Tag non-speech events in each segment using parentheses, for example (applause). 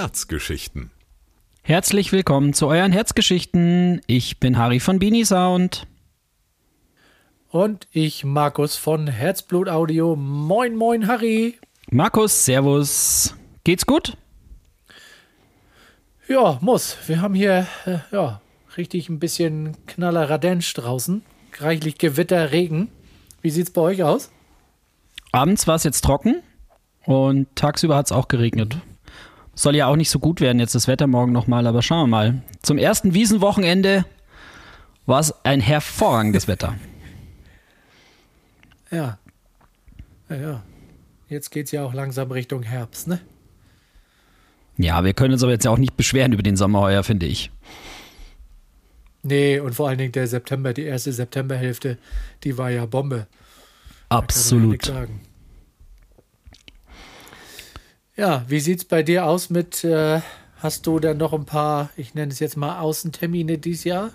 Herzgeschichten. Herzlich willkommen zu euren Herzgeschichten. Ich bin Harry von Beanie Sound. Und ich, Markus von Herzblut Audio. Moin, moin, Harry. Markus, Servus. Geht's gut? Ja, muss. Wir haben hier, äh, ja, richtig ein bisschen Knalleradensch draußen. Reichlich Gewitter, Regen. Wie sieht's bei euch aus? Abends war es jetzt trocken und tagsüber hat es auch geregnet. Soll ja auch nicht so gut werden jetzt das Wetter morgen nochmal, aber schauen wir mal. Zum ersten Wiesenwochenende war es ein hervorragendes Wetter. (laughs) Ja. Ja, ja. Jetzt geht's ja auch langsam Richtung Herbst, ne? Ja, wir können uns aber jetzt ja auch nicht beschweren über den Sommer heuer, finde ich. Nee, und vor allen Dingen der September, die erste Septemberhälfte, die war ja Bombe. Absolut. Ja, ja, wie sieht's bei dir aus mit, äh, hast du dann noch ein paar, ich nenne es jetzt mal Außentermine dieses Jahr?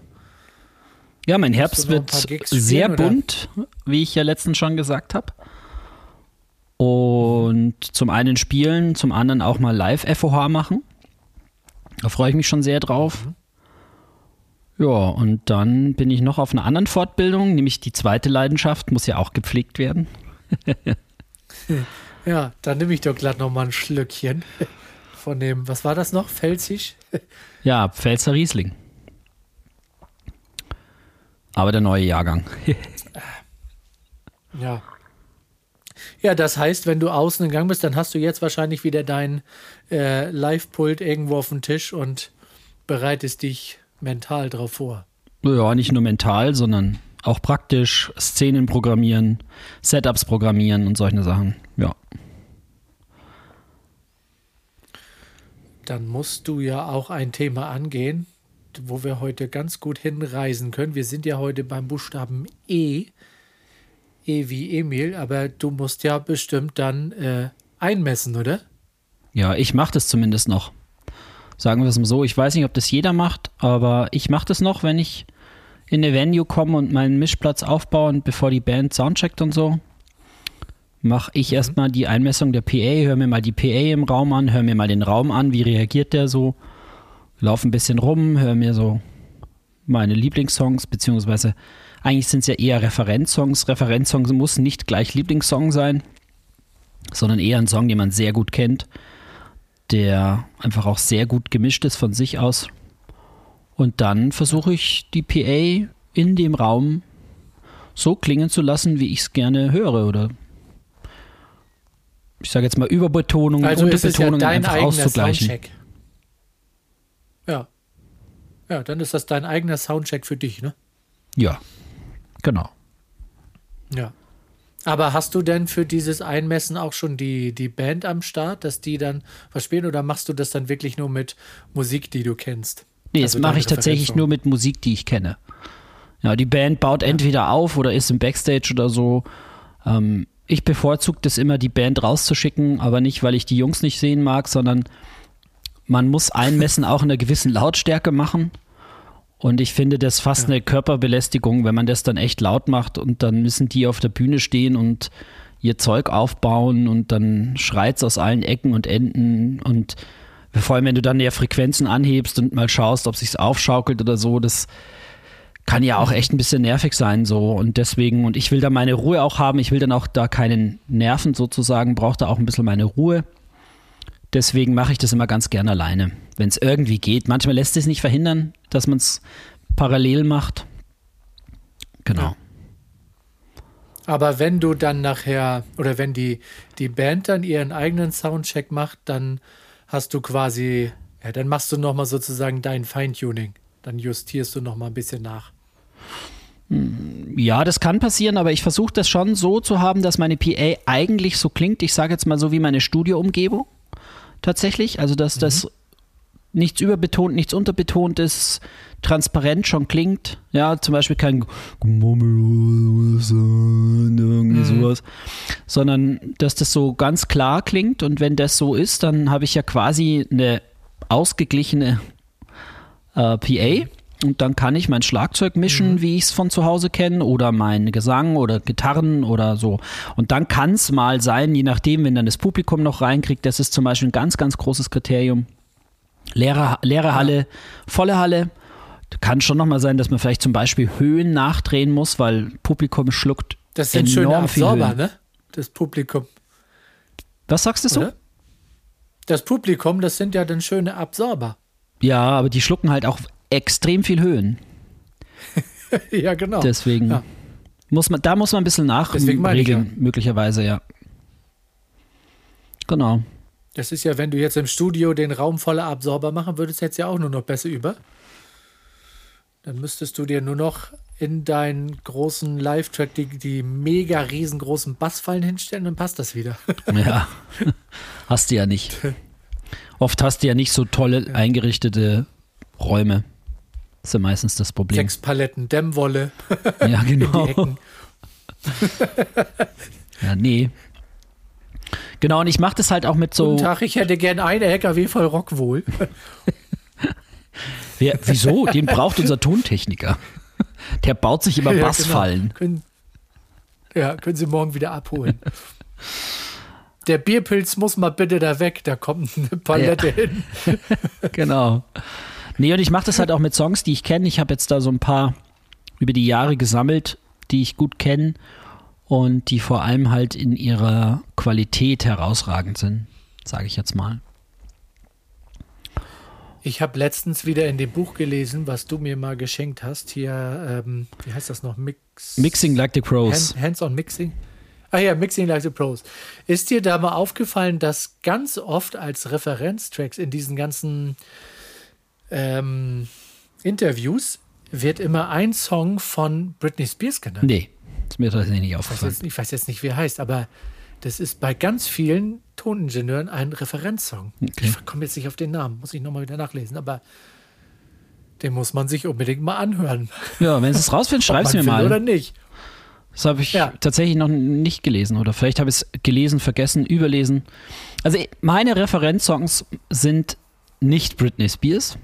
Ja, mein Herbst wird sehr spielen, bunt, wie ich ja letztens schon gesagt habe. Und zum einen spielen, zum anderen auch mal Live-FOH machen. Da freue ich mich schon sehr drauf. Mhm. Ja, und dann bin ich noch auf einer anderen Fortbildung, nämlich die zweite Leidenschaft, muss ja auch gepflegt werden. (laughs) ja, dann nehme ich doch glatt noch mal ein Schlückchen von dem, was war das noch? Pfälzig? ja, Pfälzer Riesling. Aber der neue Jahrgang. (laughs) ja. Ja, das heißt, wenn du außen gegangen bist, dann hast du jetzt wahrscheinlich wieder dein äh, Live-Pult irgendwo auf dem Tisch und bereitest dich mental drauf vor. Ja, nicht nur mental, sondern auch praktisch Szenen programmieren, Setups programmieren und solche Sachen. Ja. Dann musst du ja auch ein Thema angehen, wo wir heute ganz gut hinreisen können. Wir sind ja heute beim Buchstaben E. E wie Emil, aber du musst ja bestimmt dann äh, einmessen, oder? Ja, ich mache das zumindest noch. Sagen wir es mal so, ich weiß nicht, ob das jeder macht, aber ich mache das noch, wenn ich in eine Venue komme und meinen Mischplatz aufbaue und bevor die Band soundcheckt und so, mache ich mhm. erstmal die Einmessung der PA, höre mir mal die PA im Raum an, höre mir mal den Raum an, wie reagiert der so, laufe ein bisschen rum, höre mir so meine Lieblingssongs, beziehungsweise eigentlich sind es ja eher Referenzsongs. Referenzsongs muss nicht gleich Lieblingssong sein, sondern eher ein Song, den man sehr gut kennt der einfach auch sehr gut gemischt ist von sich aus. Und dann versuche ich die PA in dem Raum so klingen zu lassen, wie ich es gerne höre oder ich sage jetzt mal Überbetonung, also Unterbetonung ja einfach auszugleichen. Soundcheck. Ja. Ja, dann ist das dein eigener Soundcheck für dich, ne? Ja. Genau. Ja. Aber hast du denn für dieses Einmessen auch schon die, die Band am Start, dass die dann verspielen oder machst du das dann wirklich nur mit Musik, die du kennst? Nee, das also mache ich tatsächlich nur mit Musik, die ich kenne. Ja, die Band baut ja. entweder auf oder ist im Backstage oder so. Ähm, ich bevorzuge das immer, die Band rauszuschicken, aber nicht, weil ich die Jungs nicht sehen mag, sondern man muss Einmessen auch in einer gewissen Lautstärke machen. Und ich finde das fast ja. eine Körperbelästigung, wenn man das dann echt laut macht und dann müssen die auf der Bühne stehen und ihr Zeug aufbauen und dann schreit es aus allen Ecken und Enden und vor allem, wenn du dann ja Frequenzen anhebst und mal schaust, ob sich's aufschaukelt oder so, das kann ja auch echt ein bisschen nervig sein so und deswegen und ich will da meine Ruhe auch haben, ich will dann auch da keinen Nerven sozusagen, brauche da auch ein bisschen meine Ruhe. Deswegen mache ich das immer ganz gerne alleine, wenn es irgendwie geht. Manchmal lässt es nicht verhindern, dass man es parallel macht. Genau. Ja. Aber wenn du dann nachher oder wenn die, die Band dann ihren eigenen Soundcheck macht, dann hast du quasi, ja, dann machst du nochmal sozusagen dein Feintuning. Dann justierst du nochmal ein bisschen nach. Ja, das kann passieren, aber ich versuche das schon so zu haben, dass meine PA eigentlich so klingt. Ich sage jetzt mal so wie meine Studioumgebung tatsächlich. Also, dass mhm. das nichts überbetont, nichts unterbetont ist, transparent schon klingt. Ja, zum Beispiel kein irgendwie mhm. sowas, sondern dass das so ganz klar klingt. Und wenn das so ist, dann habe ich ja quasi eine ausgeglichene äh, PA. Und dann kann ich mein Schlagzeug mischen, mhm. wie ich es von zu Hause kenne, oder meinen Gesang oder Gitarren oder so. Und dann kann es mal sein, je nachdem, wenn dann das Publikum noch reinkriegt, das ist zum Beispiel ein ganz, ganz großes Kriterium, Leere, leere Halle, volle Halle. Kann schon nochmal sein, dass man vielleicht zum Beispiel Höhen nachdrehen muss, weil Publikum schluckt. Das sind schöne Absorber, ne? Das Publikum. Was sagst du so? Das Publikum, das sind ja dann schöne Absorber. Ja, aber die schlucken halt auch extrem viel Höhen. (laughs) ja, genau. Deswegen Ja. muss man, da muss man ein bisschen Deswegen meine ich nachregeln, möglicherweise, ja. Genau. Das ist ja, wenn du jetzt im Studio den Raum voller Absorber machen würdest, hättest ja auch nur noch besser über. Dann müsstest du dir nur noch in deinen großen Live-Track die, die mega riesengroßen Bassfallen hinstellen, dann passt das wieder. (laughs) Ja. hast du ja nicht. Oft hast du ja nicht so tolle eingerichtete Räume. Das ist ja meistens das Problem. Sechs Paletten Dämmwolle Ja, (laughs) in die genau. Ecken. Ja, nee. Genau, und ich mache das halt auch mit so. Guten Tag, ich hätte gern eine LKW voll Rockwohl. (laughs) Wer, wieso? Den braucht unser Tontechniker. Der baut sich immer Ja, Bassfallen. Genau. Können, ja, können Sie morgen wieder abholen. Der Bierpilz muss mal bitte da weg, da kommt eine Palette hin. (laughs) Genau. Nee, und ich mache das halt auch mit Songs, die ich kenne. Ich habe jetzt da so ein paar über die Jahre gesammelt, die ich gut kenne und die vor allem halt in ihrer Qualität herausragend sind, sage ich jetzt mal. Ich habe letztens wieder in dem Buch gelesen, was du mir mal geschenkt hast. Hier, ähm, wie heißt das noch? Mix, Mixing Like the Pros. Hand, Hands-on Mixing. Ah ja, Mixing Like the Pros. Ist dir da mal aufgefallen, dass ganz oft als Referenztracks in diesen ganzen ähm, Interviews wird immer ein Song von Britney Spears genannt? Nee, ist mir tatsächlich nicht Ich weiß, aufgefallen. jetzt, ich weiß jetzt nicht, wie er heißt, aber das ist bei ganz vielen Toningenieuren ein Referenzsong. Okay. Ich komme jetzt nicht auf den Namen, muss ich nochmal wieder nachlesen, aber den muss man sich unbedingt mal anhören. Ja, wenn es rausfindet, (laughs) Ob schreib's man mir will Oder mal. nicht. Das habe ich Ja. tatsächlich noch nicht gelesen oder vielleicht habe ich es gelesen, vergessen, überlesen. Also meine Referenzsongs sind nicht Britney Spears.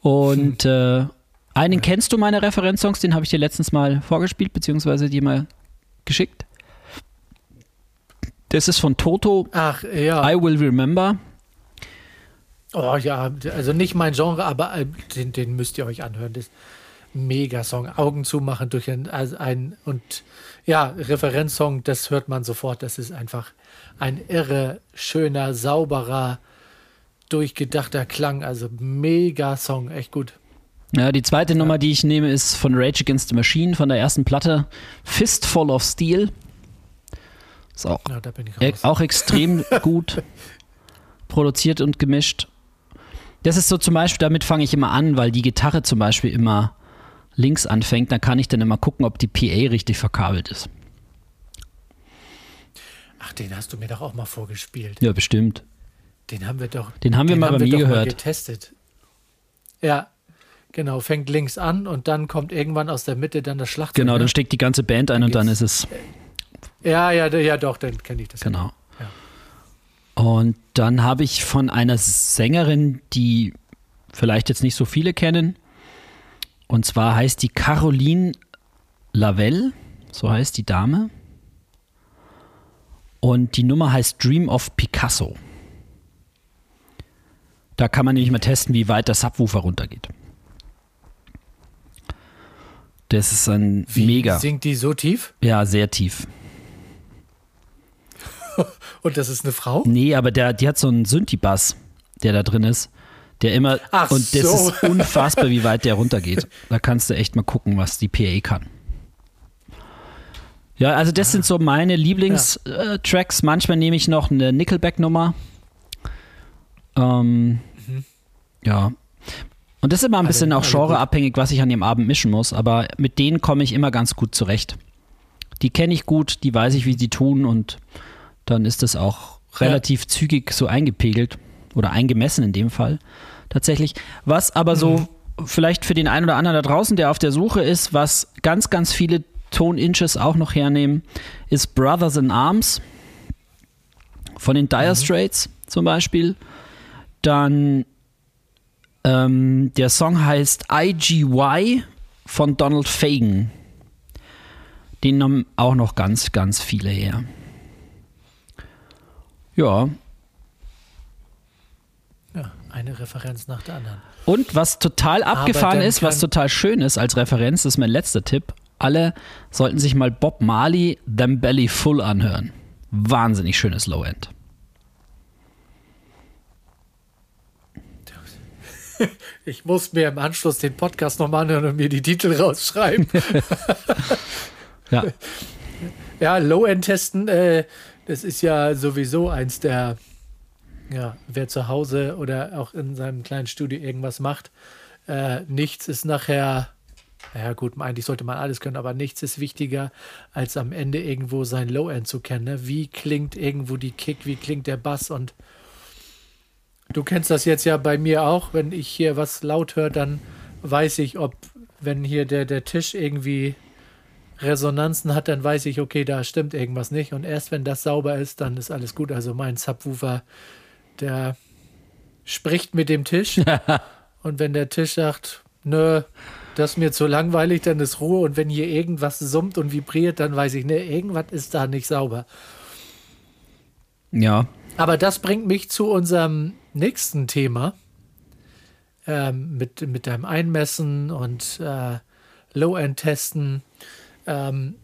Und äh, einen kennst du meine Referenzsongs, den habe ich dir letztens mal vorgespielt, beziehungsweise dir mal geschickt. Das ist von Toto, Ach, ja. I Will Remember. Oh ja, also nicht mein Genre, aber äh, den, den müsst ihr euch anhören. Das ist ein Mega-Song. Augen zumachen durch ein, also ein und ja, Referenzsong, das hört man sofort. Das ist einfach ein irre, schöner, sauberer, durchgedachter Klang. Also Mega-Song, echt gut. Ja, die zweite Nummer, die ich nehme, ist von Rage Against the Machine von der ersten Platte. Fistful of Steel. Ist auch Ja, E-. Auch extrem (laughs) gut produziert und gemischt. Das ist so zum Beispiel, damit fange ich immer an, weil die Gitarre zum Beispiel immer links anfängt. Da kann ich dann immer gucken, ob die PA richtig verkabelt ist. Ach, den hast du mir doch auch mal vorgespielt. Ja, bestimmt. Den haben wir doch. Den haben wir mal bei mir doch gehört. getestet. Ja, genau. Fängt links an und dann kommt irgendwann aus der Mitte dann das Schlagzeug. Genau, ne? dann steckt die ganze Band ein und dann ist es. Ja, ja, ja, doch, dann kenne ich das. Genau. Ja. Und dann habe ich von einer Sängerin, die vielleicht jetzt nicht so viele kennen. Und zwar heißt die Caroline Lavelle, so heißt die Dame. Und die Nummer heißt Dream of Picasso. Da kann man nämlich mal testen, wie weit der Subwoofer runtergeht. Das ist ein mega, Singt die so tief? ja, sehr tief. (laughs) Und das ist eine Frau? Nee, aber der, die hat so einen Synthi-Bass, der da drin ist. Der immer. Ach und das so. ist (laughs) unfassbar, wie weit der runtergeht. Da kannst du echt mal gucken, was die PA kann. Ja, also das sind so meine Lieblingstracks. Manchmal nehme ich noch eine Nickelback-Nummer. Ähm, Ja. Und das ist immer ein Alle- bisschen auch alle gut. genreabhängig, was ich an dem Abend mischen muss. Aber mit denen komme ich immer ganz gut zurecht. Die kenne ich gut, die weiß ich, wie die tun und dann ist das auch relativ zügig so eingepegelt oder eingemessen in dem Fall tatsächlich. Was aber so vielleicht für den einen oder anderen da draußen, der auf der Suche ist, was ganz, ganz viele Toninches auch noch hernehmen, ist Brothers in Arms von den Dire Straits zum Beispiel. Dann ähm, der Song heißt IGY von Donald Fagen. Den haben auch noch ganz, ganz viele her. Ja, Ja, eine Referenz nach der anderen. Und was total abgefahren ist, was total schön ist als Referenz, ist mein letzter Tipp. Alle sollten sich mal Bob Marley Them Belly Full anhören. Wahnsinnig schönes Low-End. (laughs) Ich muss mir im Anschluss den Podcast nochmal anhören und mir die Titel rausschreiben. (laughs) ja. Ja, Low-End-Testen, äh, das ist ja sowieso eins der, ja, wer zu Hause oder auch in seinem kleinen Studio irgendwas macht, äh, nichts ist nachher, ja gut, eigentlich sollte man alles können, aber nichts ist wichtiger, als am Ende irgendwo sein Low-End zu kennen. Ne? Wie klingt irgendwo die Kick, wie klingt der Bass und Du kennst das jetzt ja bei mir auch. Wenn ich hier was laut höre, dann weiß ich, ob, wenn hier der, der Tisch irgendwie Resonanzen hat, dann weiß ich, okay, da stimmt irgendwas nicht. Und erst wenn das sauber ist, dann ist alles gut. Also mein Subwoofer, der spricht mit dem Tisch. (laughs) und wenn der Tisch sagt, nö, das ist mir zu langweilig, dann ist Ruhe. Und wenn hier irgendwas summt und vibriert, dann weiß ich, ne, irgendwas ist da nicht sauber. Ja. Aber das bringt mich zu unserem nächsten Thema ähm, mit, mit deinem Einmessen und äh, Low-End-Testen. Ähm,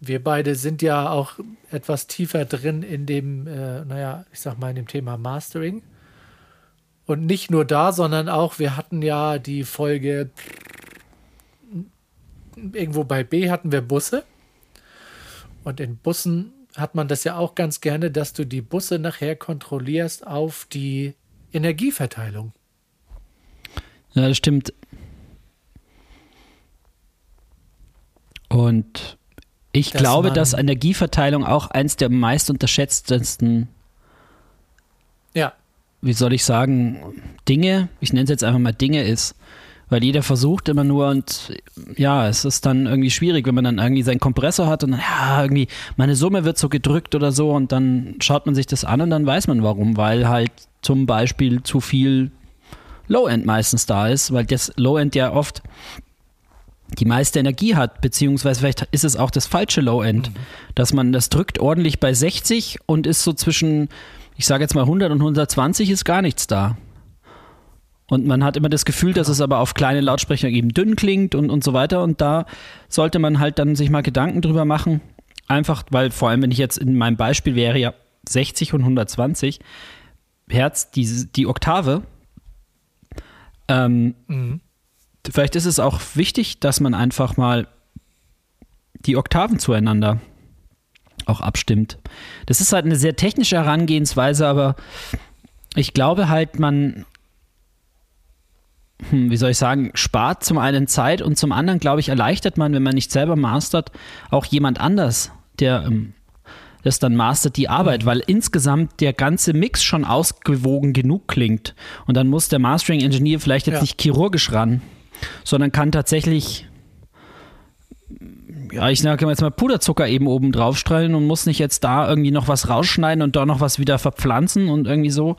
wir beide sind ja auch etwas tiefer drin in dem, äh, naja, ich sag mal, in dem Thema Mastering. Und nicht nur da, sondern auch, wir hatten ja die Folge, irgendwo bei B hatten wir Busse. Und in Bussen hat man das ja auch ganz gerne, dass du die Busse nachher kontrollierst auf die Energieverteilung. Ja, das stimmt. Und ich dass glaube, dass Energieverteilung auch eins der meist unterschätztesten, ja. wie soll ich sagen, Dinge, ich nenne es jetzt einfach mal Dinge ist weil jeder versucht immer nur und ja, es ist dann irgendwie schwierig, wenn man dann irgendwie seinen Kompressor hat und dann, ja, irgendwie meine Summe wird so gedrückt oder so und dann schaut man sich das an und dann weiß man warum, weil halt zum Beispiel zu viel Low-End meistens da ist, weil das Low-End ja oft die meiste Energie hat, beziehungsweise vielleicht ist es auch das falsche Low-End, mhm. dass man das drückt ordentlich bei 60 und ist so zwischen, ich sage jetzt mal 100 und 120 ist gar nichts da. Und man hat immer das Gefühl, dass es aber auf kleine Lautsprecher eben dünn klingt und, und so weiter. Und da sollte man halt dann sich mal Gedanken drüber machen. Einfach, weil vor allem, wenn ich jetzt in meinem Beispiel wäre ja 60 und 120 Hertz, die, die Oktave. Ähm, mhm. Vielleicht ist es auch wichtig, dass man einfach mal die Oktaven zueinander auch abstimmt. Das ist halt eine sehr technische Herangehensweise, aber ich glaube halt, man wie soll ich sagen, spart zum einen Zeit und zum anderen, glaube ich, erleichtert man, wenn man nicht selber mastert, auch jemand anders, der ähm, das dann mastert, die Arbeit, mhm. weil insgesamt der ganze Mix schon ausgewogen genug klingt. Und dann muss der Mastering-Engineer vielleicht jetzt ja. nicht chirurgisch ran, sondern kann tatsächlich ja, ich sage jetzt mal Puderzucker eben oben drauf streuen und muss nicht jetzt da irgendwie noch was rausschneiden und da noch was wieder verpflanzen und irgendwie so.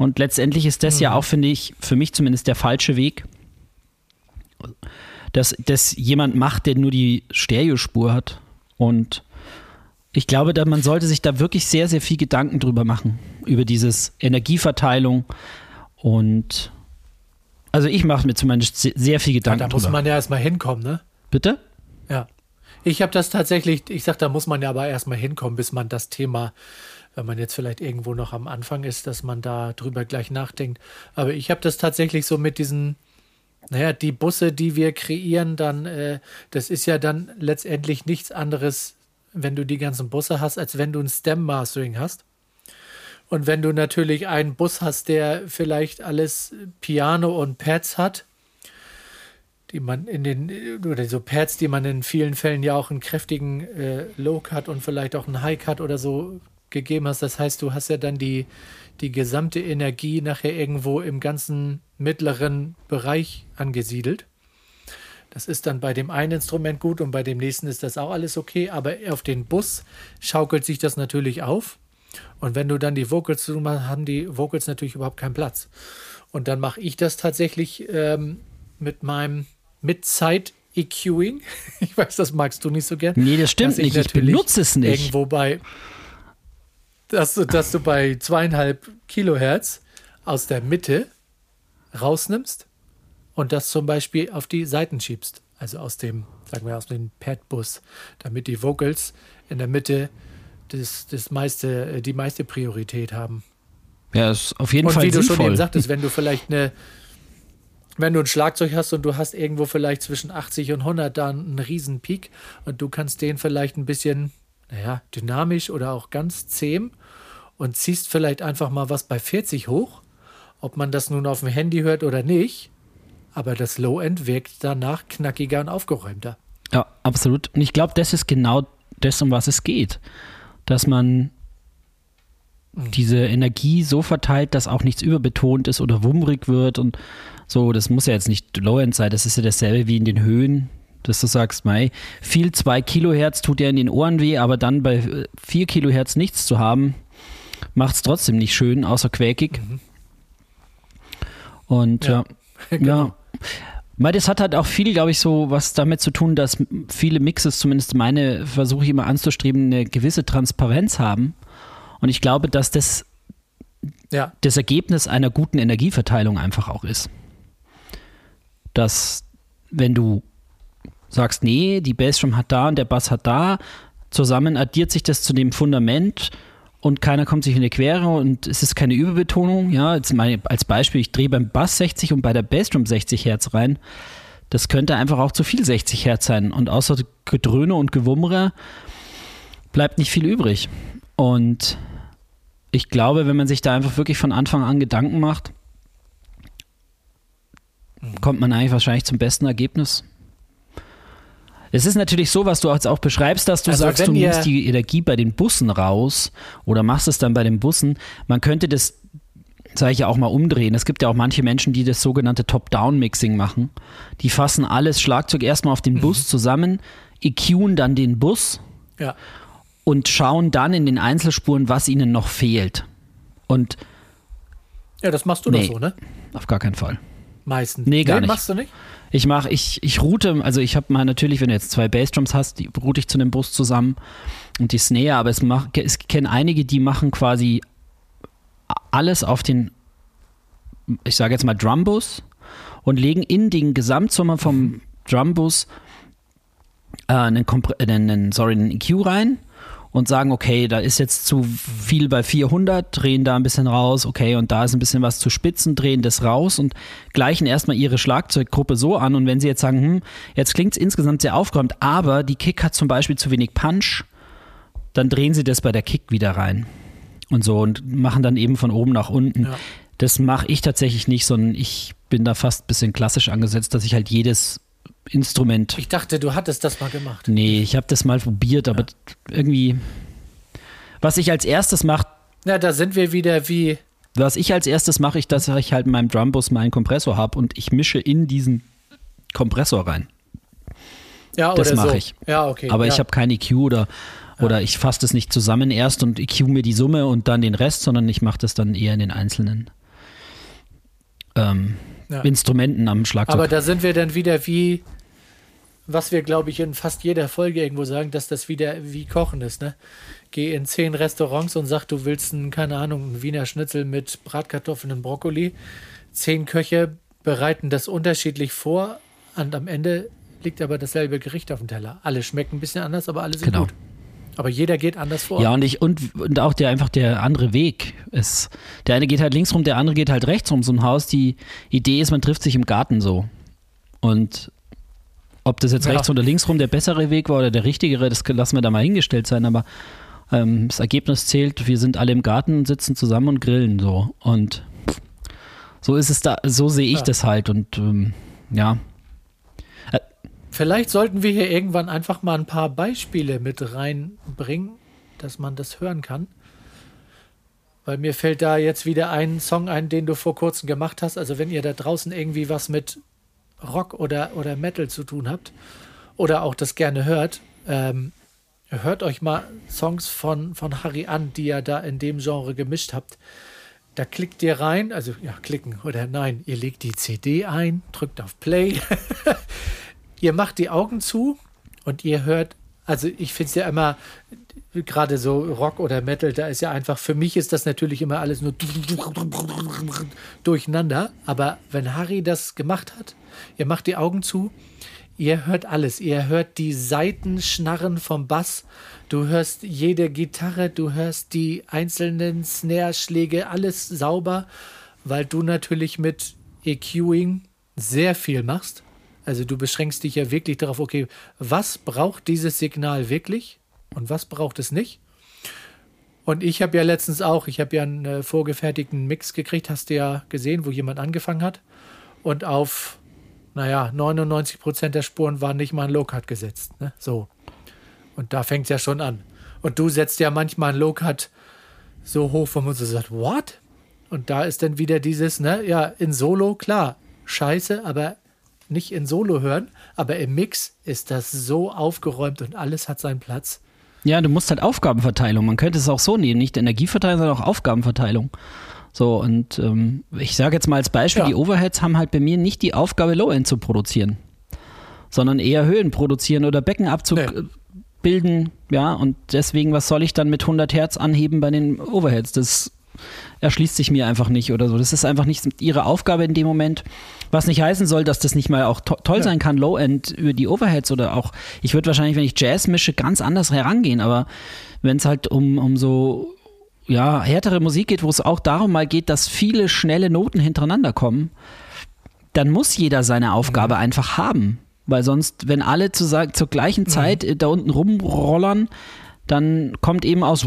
Und letztendlich ist das mhm. ja auch, finde ich, für mich zumindest der falsche Weg, dass das jemand macht, der nur die Stereospur hat. Und ich glaube, da, man sollte sich da wirklich sehr, sehr viel Gedanken drüber machen, über dieses Energieverteilung. Und also ich mache mir zumindest sehr viel Gedanken ja, da muss man ja erstmal hinkommen, ne? Bitte? Ja. Ich habe das tatsächlich, ich sage, da muss man ja aber erstmal hinkommen, bis man das Thema wenn man jetzt vielleicht irgendwo noch am Anfang ist, dass man da drüber gleich nachdenkt. Aber ich habe das tatsächlich so mit diesen, naja, die Busse, die wir kreieren, dann, äh, das ist ja dann letztendlich nichts anderes, wenn du die ganzen Busse hast, als wenn du ein Stem-Mastering hast. Und wenn du natürlich einen Bus hast, der vielleicht alles Piano und Pads hat, die man in den, oder so Pads, die man in vielen Fällen ja auch einen kräftigen äh, Low-Cut und vielleicht auch einen High-Cut oder so gegeben hast. Das heißt, du hast ja dann die, die gesamte Energie nachher irgendwo im ganzen mittleren Bereich angesiedelt. Das ist dann bei dem einen Instrument gut und bei dem nächsten ist das auch alles okay, aber auf den Bus schaukelt sich das natürlich auf. Und wenn du dann die Vocals zu machst, haben die Vocals natürlich überhaupt keinen Platz. Und dann mache ich das tatsächlich ähm, mit meinem mit Zeit EQing. (laughs) Ich weiß, das magst du nicht so gern. Nee, das stimmt nicht. Ich benutze es nicht. Irgendwo bei dass du, dass du bei zweieinhalb Kilohertz aus der Mitte rausnimmst und das zum Beispiel auf die Seiten schiebst. Also aus dem, sagen wir, aus dem Pad-Bus, damit die Vocals in der Mitte das, das meiste, äh, die meiste Priorität haben. Ja, ist auf jeden und Fall wie sinnvoll. du schon eben sagtest, wenn du vielleicht eine, wenn du ein Schlagzeug hast und du hast irgendwo vielleicht zwischen 80 und 100 dann einen riesen Peak und du kannst den vielleicht ein bisschen, naja, dynamisch oder auch ganz zähm und ziehst vielleicht einfach mal was bei 40 hoch, ob man das nun auf dem Handy hört oder nicht, aber das Low-End wirkt danach knackiger und aufgeräumter. Ja, absolut. Und ich glaube, das ist genau das, um was es geht. Dass man diese Energie so verteilt, dass auch nichts überbetont ist oder wummrig wird und so. Das muss ja jetzt nicht Low-End sein, das ist ja dasselbe wie in den Höhen, dass du sagst, Mai, viel 2 Kilohertz tut ja in den Ohren weh, aber dann bei 4 Kilohertz nichts zu haben, macht es trotzdem nicht schön, außer quäkig. Mhm. Und ja, ja, (laughs) genau. Weil das hat halt auch viel, glaube ich, so was damit zu tun, dass viele Mixes, zumindest meine, versuche ich immer anzustreben, eine gewisse Transparenz haben. Und ich glaube, dass das ja. das Ergebnis einer guten Energieverteilung einfach auch ist. Dass, wenn du sagst, nee, die Bassdrum hat da und der Bass hat da, zusammen addiert sich das zu dem Fundament und keiner kommt sich in die Quere und es ist keine Überbetonung. Ja, jetzt meine, als Beispiel, ich drehe beim Bass 60 und bei der Bassdrum 60 Hertz rein. Das könnte einfach auch zu viel 60 Hertz sein und außer Gedröhne und Gewummere bleibt nicht viel übrig. Und ich glaube, wenn man sich da einfach wirklich von Anfang an Gedanken macht, kommt man eigentlich wahrscheinlich zum besten Ergebnis. Es ist natürlich so, was du jetzt auch beschreibst, dass du also sagst, du nimmst die Energie bei den Bussen raus oder machst es dann bei den Bussen. Man könnte das, sage ich ja auch mal, umdrehen. Es gibt ja auch manche Menschen, die das sogenannte Top-Down-Mixing machen. Die fassen alles Schlagzeug erstmal auf den mhm. Bus zusammen, EQen dann den Bus ja. und schauen dann in den Einzelspuren, was ihnen noch fehlt. Und ja, das machst du nee, doch so, ne? Auf gar keinen Fall. Meistens. Nee, gar nee, nicht. machst du nicht? Ich mache, ich, ich route, also ich habe mal natürlich, wenn du jetzt zwei Bassdrums hast, die route ich zu einem Bus zusammen und die Snare, aber es, mach, es kenne einige, die machen quasi alles auf den, ich sage jetzt mal Drumbus und legen in den Gesamtsummer vom Drumbus äh, einen, einen, sorry, einen EQ rein und sagen, okay, da ist jetzt zu viel bei 400, drehen da ein bisschen raus, okay, und da ist ein bisschen was zu spitzen, drehen das raus und gleichen erstmal ihre Schlagzeuggruppe so an. Und wenn sie jetzt sagen, hm, jetzt klingt es insgesamt sehr aufgeräumt, aber die Kick hat zum Beispiel zu wenig Punch, dann drehen sie das bei der Kick wieder rein. Und so und machen dann eben von oben nach unten. Ja. Das mache ich tatsächlich nicht, sondern ich bin da fast ein bisschen klassisch angesetzt, dass ich halt jedes Instrument. Ich dachte, du hattest das mal gemacht. Nee, ich habe das mal probiert, aber ja. irgendwie. Was ich als erstes mache. Ja, da sind wir wieder wie. Was ich als erstes mache, ich, dass ich halt in meinem Drumbus meinen Kompressor habe und ich mische in diesen Kompressor rein. Ja, das mache so. ich. Ja, okay. Aber ja. ich habe kein EQ oder, ja. oder ich fasse das nicht zusammen erst und EQ mir die Summe und dann den Rest, sondern ich mache das dann eher in den einzelnen ähm, ja. Instrumenten am Schlagzeug. Aber da sind wir dann wieder wie, was wir, glaube ich, in fast jeder Folge irgendwo sagen, dass das wieder wie Kochen ist. Ne? Geh in zehn Restaurants und sag, du willst einen, keine Ahnung, einen Wiener Schnitzel mit Bratkartoffeln und Brokkoli. Zehn Köche bereiten das unterschiedlich vor und am Ende liegt aber dasselbe Gericht auf dem Teller. Alle schmecken ein bisschen anders, aber alle sind genau. gut. Aber jeder geht anders vor. Ja, und ich, und, und auch der einfach der andere Weg ist. Der eine geht halt links rum, der andere geht halt rechts rum. So ein Haus, die Idee ist, man trifft sich im Garten so. Und ob das jetzt ja. rechts oder links rum der bessere Weg war oder der richtigere, das lassen wir da mal hingestellt sein, aber ähm, das Ergebnis zählt, wir sind alle im Garten, sitzen zusammen und grillen so. Und so ist es da, so sehe ich ja. das halt. Und ähm, ja, Vielleicht sollten wir hier irgendwann einfach mal ein paar Beispiele mit reinbringen, dass man das hören kann. Weil mir fällt da jetzt wieder ein Song ein, den du vor kurzem gemacht hast. Also wenn ihr da draußen irgendwie was mit Rock oder, oder Metal zu tun habt oder auch das gerne hört, ähm, hört euch mal Songs von, von Harry an, die ihr da in dem Genre gemischt habt. Da klickt ihr rein, also ja, klicken oder nein, ihr legt die CD ein, drückt auf Play (laughs) Ihr macht die Augen zu und ihr hört Also ich finde es ja immer, gerade so Rock oder Metal, da ist ja einfach, für mich ist das natürlich immer alles nur durcheinander. Aber wenn Harry das gemacht hat, ihr macht die Augen zu, ihr hört alles. Ihr hört die Seitenschnarren vom Bass, du hörst jede Gitarre, du hörst die einzelnen Snare-Schläge, alles sauber, weil du natürlich mit EQing sehr viel machst. Also du beschränkst dich ja wirklich darauf, okay, was braucht dieses Signal wirklich? und was braucht es nicht. Und ich habe ja letztens auch, ich habe ja einen äh, vorgefertigten Mix gekriegt, hast du ja gesehen, wo jemand angefangen hat. Und auf, naja, 99 Prozent der Spuren waren nicht mal ein Low-Cut gesetzt. Ne? So. Und da fängt es ja schon an. Und du setzt ja manchmal ein Low-Cut so hoch, wo man so sagt, what? Und da ist dann wieder dieses, ne, ja, in Solo, klar, scheiße, aber nicht in Solo hören, aber im Mix ist das so aufgeräumt und alles hat seinen Platz. Ja, du musst halt Aufgabenverteilung. Man könnte es auch so nehmen, nicht Energieverteilung, sondern auch Aufgabenverteilung. So, und ähm, ich sage jetzt mal als Beispiel, ja. die Overheads haben halt bei mir nicht die Aufgabe, Low-End zu produzieren, sondern eher Höhen produzieren oder Beckenabzug nee. bilden. Ja, und deswegen, was soll ich dann mit 100 Hertz anheben bei den Overheads? Das erschließt sich mir einfach nicht oder so. Das ist einfach nicht ihre Aufgabe in dem Moment. Was nicht heißen soll, dass das nicht mal auch to toll ja. sein kann, Low-End über die Overheads oder auch, ich würde wahrscheinlich, wenn ich Jazz mische, ganz anders herangehen, aber wenn es halt um, um so ja, härtere Musik geht, wo es auch darum mal geht, dass viele schnelle Noten hintereinander kommen, dann muss jeder seine Aufgabe mhm. einfach haben. Weil sonst, wenn alle zu, zur gleichen mhm. Zeit mhm. da unten rumrollern, dann kommt eben aus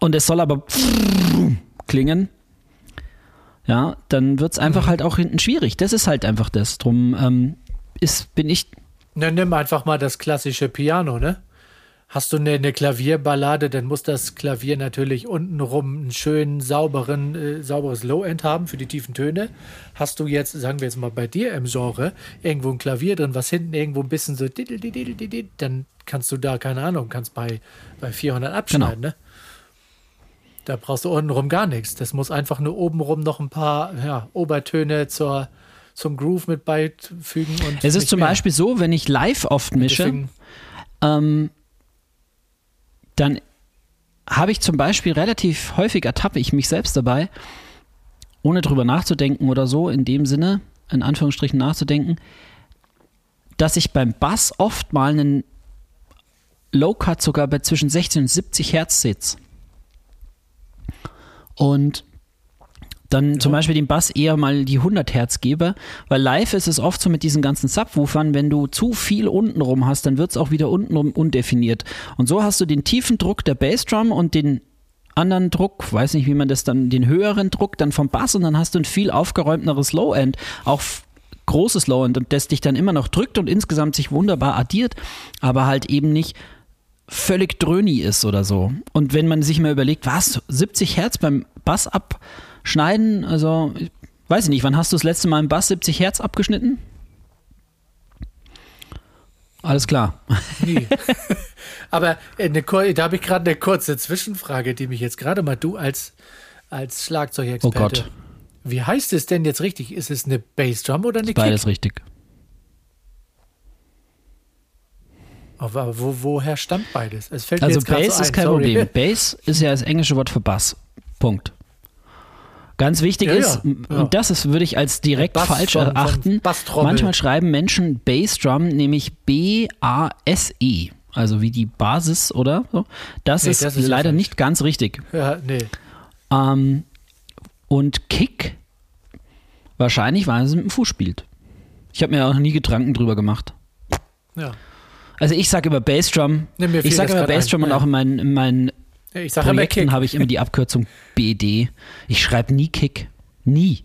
und es soll aber klingen ja, dann wird es einfach mhm. halt auch hinten schwierig. Das ist halt einfach das. Drum ähm, ist, bin ich. Na, nimm einfach mal das klassische Piano, ne? Hast du eine, eine Klavierballade, dann muss das Klavier natürlich untenrum einen schönen, sauberen, äh, sauberes Low-End haben für die tiefen Töne. Hast du jetzt, sagen wir jetzt mal bei dir im Genre, irgendwo ein Klavier drin, was hinten irgendwo ein bisschen so, dann kannst du da, keine Ahnung, kannst bei, bei 400 abschneiden, genau. ne? Da brauchst du untenrum gar nichts. Das muss einfach nur obenrum noch ein paar ja, Obertöne zur, zum Groove mit beifügen. Und es ist zum mehr. Beispiel so, wenn ich live oft mische, ähm, dann habe ich zum Beispiel relativ häufig ertappe ich mich selbst dabei, ohne drüber nachzudenken oder so, in dem Sinne, in Anführungsstrichen nachzudenken, dass ich beim Bass oft mal einen Low-Cut sogar bei zwischen 16 und 70 Hertz sitze und dann ja. zum Beispiel den Bass eher mal die 100 Hertz gebe, weil live ist es oft so mit diesen ganzen Subwoofern, wenn du zu viel untenrum hast, dann wird es auch wieder untenrum undefiniert. Und so hast du den tiefen Druck der Bassdrum und den anderen Druck, weiß nicht, wie man das dann, den höheren Druck dann vom Bass und dann hast du ein viel aufgeräumteres Low-End, auch großes Low-End und das dich dann immer noch drückt und insgesamt sich wunderbar addiert, aber halt eben nicht völlig dröhni ist oder so. Und wenn man sich mal überlegt, was, 70 Hertz beim Bass abschneiden, also weiß ich nicht, wann hast du das letzte Mal im Bass 70 Hertz abgeschnitten? Alles klar. Nie. (laughs) Aber eine, da habe ich gerade eine kurze Zwischenfrage, die mich jetzt gerade mal du als, als Schlagzeugexperte. Oh Gott. Wie heißt es denn jetzt richtig? Ist es eine Bassdrum oder eine Kick? Beides richtig. Aber wo, woher stammt beides? Es fällt also Bass so ist kein Sorry. Problem. Bass ist ja das englische Wort für Bass. Punkt. Ganz wichtig ja, ist, ja, und das ist, würde ich als direkt Bass falsch von, erachten, von manchmal schreiben Menschen Bassdrum nämlich B-A-S-E, also wie die Basis oder so. Das, nee, ist, das ist, leider nicht ganz richtig. Ja, nee. Ähm, und Kick, wahrscheinlich, weil es mit dem Fuß spielt. Ich habe mir auch noch nie Gedanken drüber gemacht. Ja. Also ich sage immer Bassdrum. ich sage immer Bassdrum und auch in meinen, in meinen ich Projekten habe ich immer die Abkürzung BD. Ich schreibe nie Kick. Nie.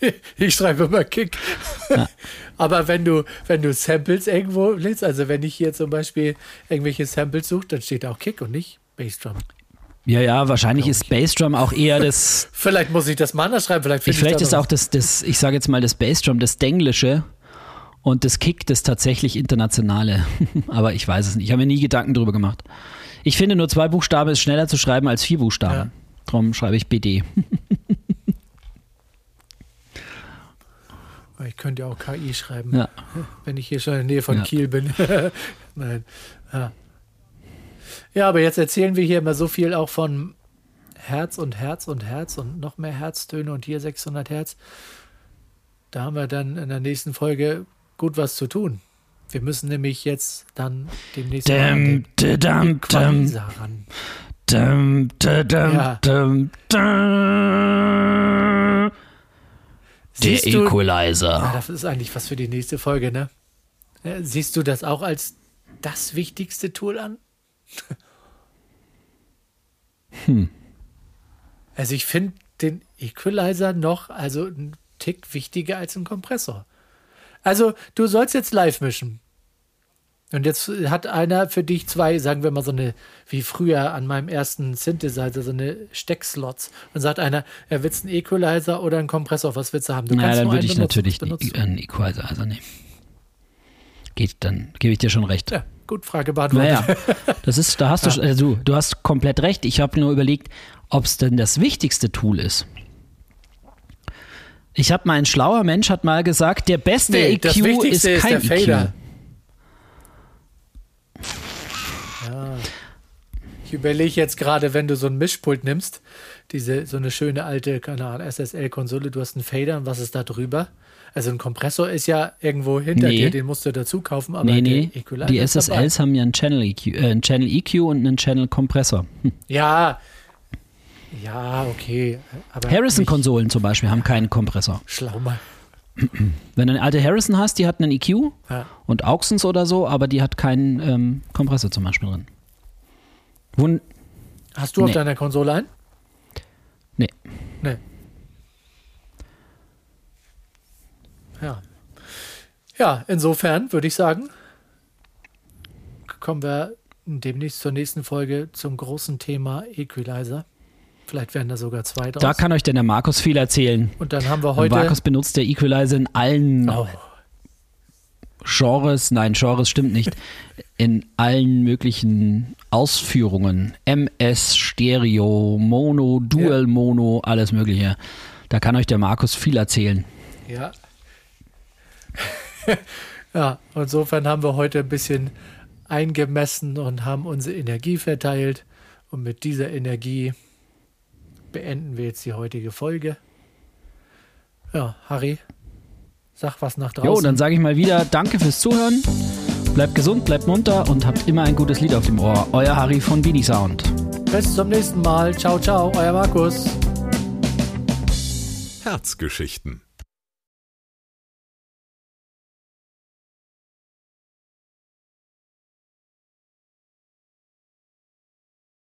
(laughs) ich schreibe immer Kick. Ja. (laughs) Aber wenn du, wenn du Samples irgendwo willst, also wenn ich hier zum Beispiel irgendwelche Samples suche, dann steht auch Kick und nicht Bassdrum. Ja, ja, wahrscheinlich ist Bassdrum auch eher das. (laughs) vielleicht muss ich das mal anders schreiben. Vielleicht, vielleicht ist auch das, das, ich sage jetzt mal, das Bassdrum, das Denglische und das Kick das tatsächlich internationale. (laughs) Aber ich weiß es nicht. Ich habe mir nie Gedanken darüber gemacht. Ich finde, nur zwei Buchstaben ist schneller zu schreiben als vier Buchstaben. Ja. Darum schreibe ich BD. (laughs) Ich könnte ja auch KI schreiben, Ja. wenn ich hier schon in der Nähe von Ja. Kiel bin. (laughs) Nein. Ja. ja, aber jetzt erzählen wir hier immer so viel auch von Herz und Herz und Herz und noch mehr Herztöne und hier 600 Hertz. Da haben wir dann in der nächsten Folge gut was zu tun. Wir müssen nämlich jetzt dann demnächst Dum, dum, dum, ran. dum, Ja. Der du, ja, Equalizer. das ist eigentlich was für die nächste Folge, ne? Siehst du das auch als das wichtigste Tool an? Hm. Also ich finde den Equalizer noch also ein Tick wichtiger als ein Kompressor. Also du sollst jetzt live mischen. Und jetzt hat einer für dich zwei, sagen wir mal so eine, wie früher an meinem ersten Synthesizer, so eine Steckslots. Und sagt einer, er willst einen Equalizer oder einen Kompressor, was willst du haben? Du Na, dann würde ich benutzen, natürlich einen Equalizer also nehmen. Geht, dann gebe ich dir schon recht. Ja, gut, Frage beantwortet. Naja, (laughs) das ist, da hast du, äh, du, du hast komplett recht. Ich habe nur überlegt, ob es denn das wichtigste Tool ist. Ich habe mal ein schlauer Mensch hat mal gesagt, der beste Nee, EQ das ist Wichtigste ist kein der Fader. EQ. Ja. Ich überlege jetzt gerade, wenn du so ein Mischpult nimmst, diese so eine schöne alte, keine Ahnung, SSL-Konsole, du hast einen Fader und was ist da drüber? Also ein Kompressor ist ja irgendwo hinter Nee. dir, den musst du dazu kaufen, aber Nee, nee, die ist dabei. SSLs haben ja einen Channel EQ, äh, einen Channel EQ und einen Channel Kompressor. Hm. Ja, ja, okay. Harrison-Konsolen zum Beispiel haben keinen Kompressor. Schlau mal. Wenn du eine alte Harrison hast, die hat einen EQ Ja. und Auxens oder so, aber die hat keinen ähm, Kompressor zum Beispiel drin. Wun Hast du auf Nee. deiner Konsole einen? nee. Nee. Ja. Ja, insofern würde ich sagen, kommen wir demnächst zur nächsten Folge zum großen Thema Equalizer. Vielleicht werden da sogar zwei draus. Da kann euch denn der Markus viel erzählen. Und dann haben wir Heute. Markus benutzt der Equalizer in allen Oh, Genres, nein, Genres stimmt nicht, (laughs) in allen möglichen Ausführungen. MS, Stereo, Mono, Dual Mono, alles Mögliche. Da kann euch der Markus viel erzählen. ja. (laughs) ja, insofern haben wir heute ein bisschen eingemessen und haben unsere Energie verteilt. Und mit dieser Energie beenden wir jetzt die heutige Folge. Ja, Harry, sag was nach draußen. Jo, dann sage ich mal wieder Danke fürs Zuhören. Bleibt gesund, bleibt munter und habt immer ein gutes Lied auf dem Ohr. Euer Harry von Beanie Sound. Bis zum nächsten Mal. Ciao, ciao, euer Markus. Herzgeschichten.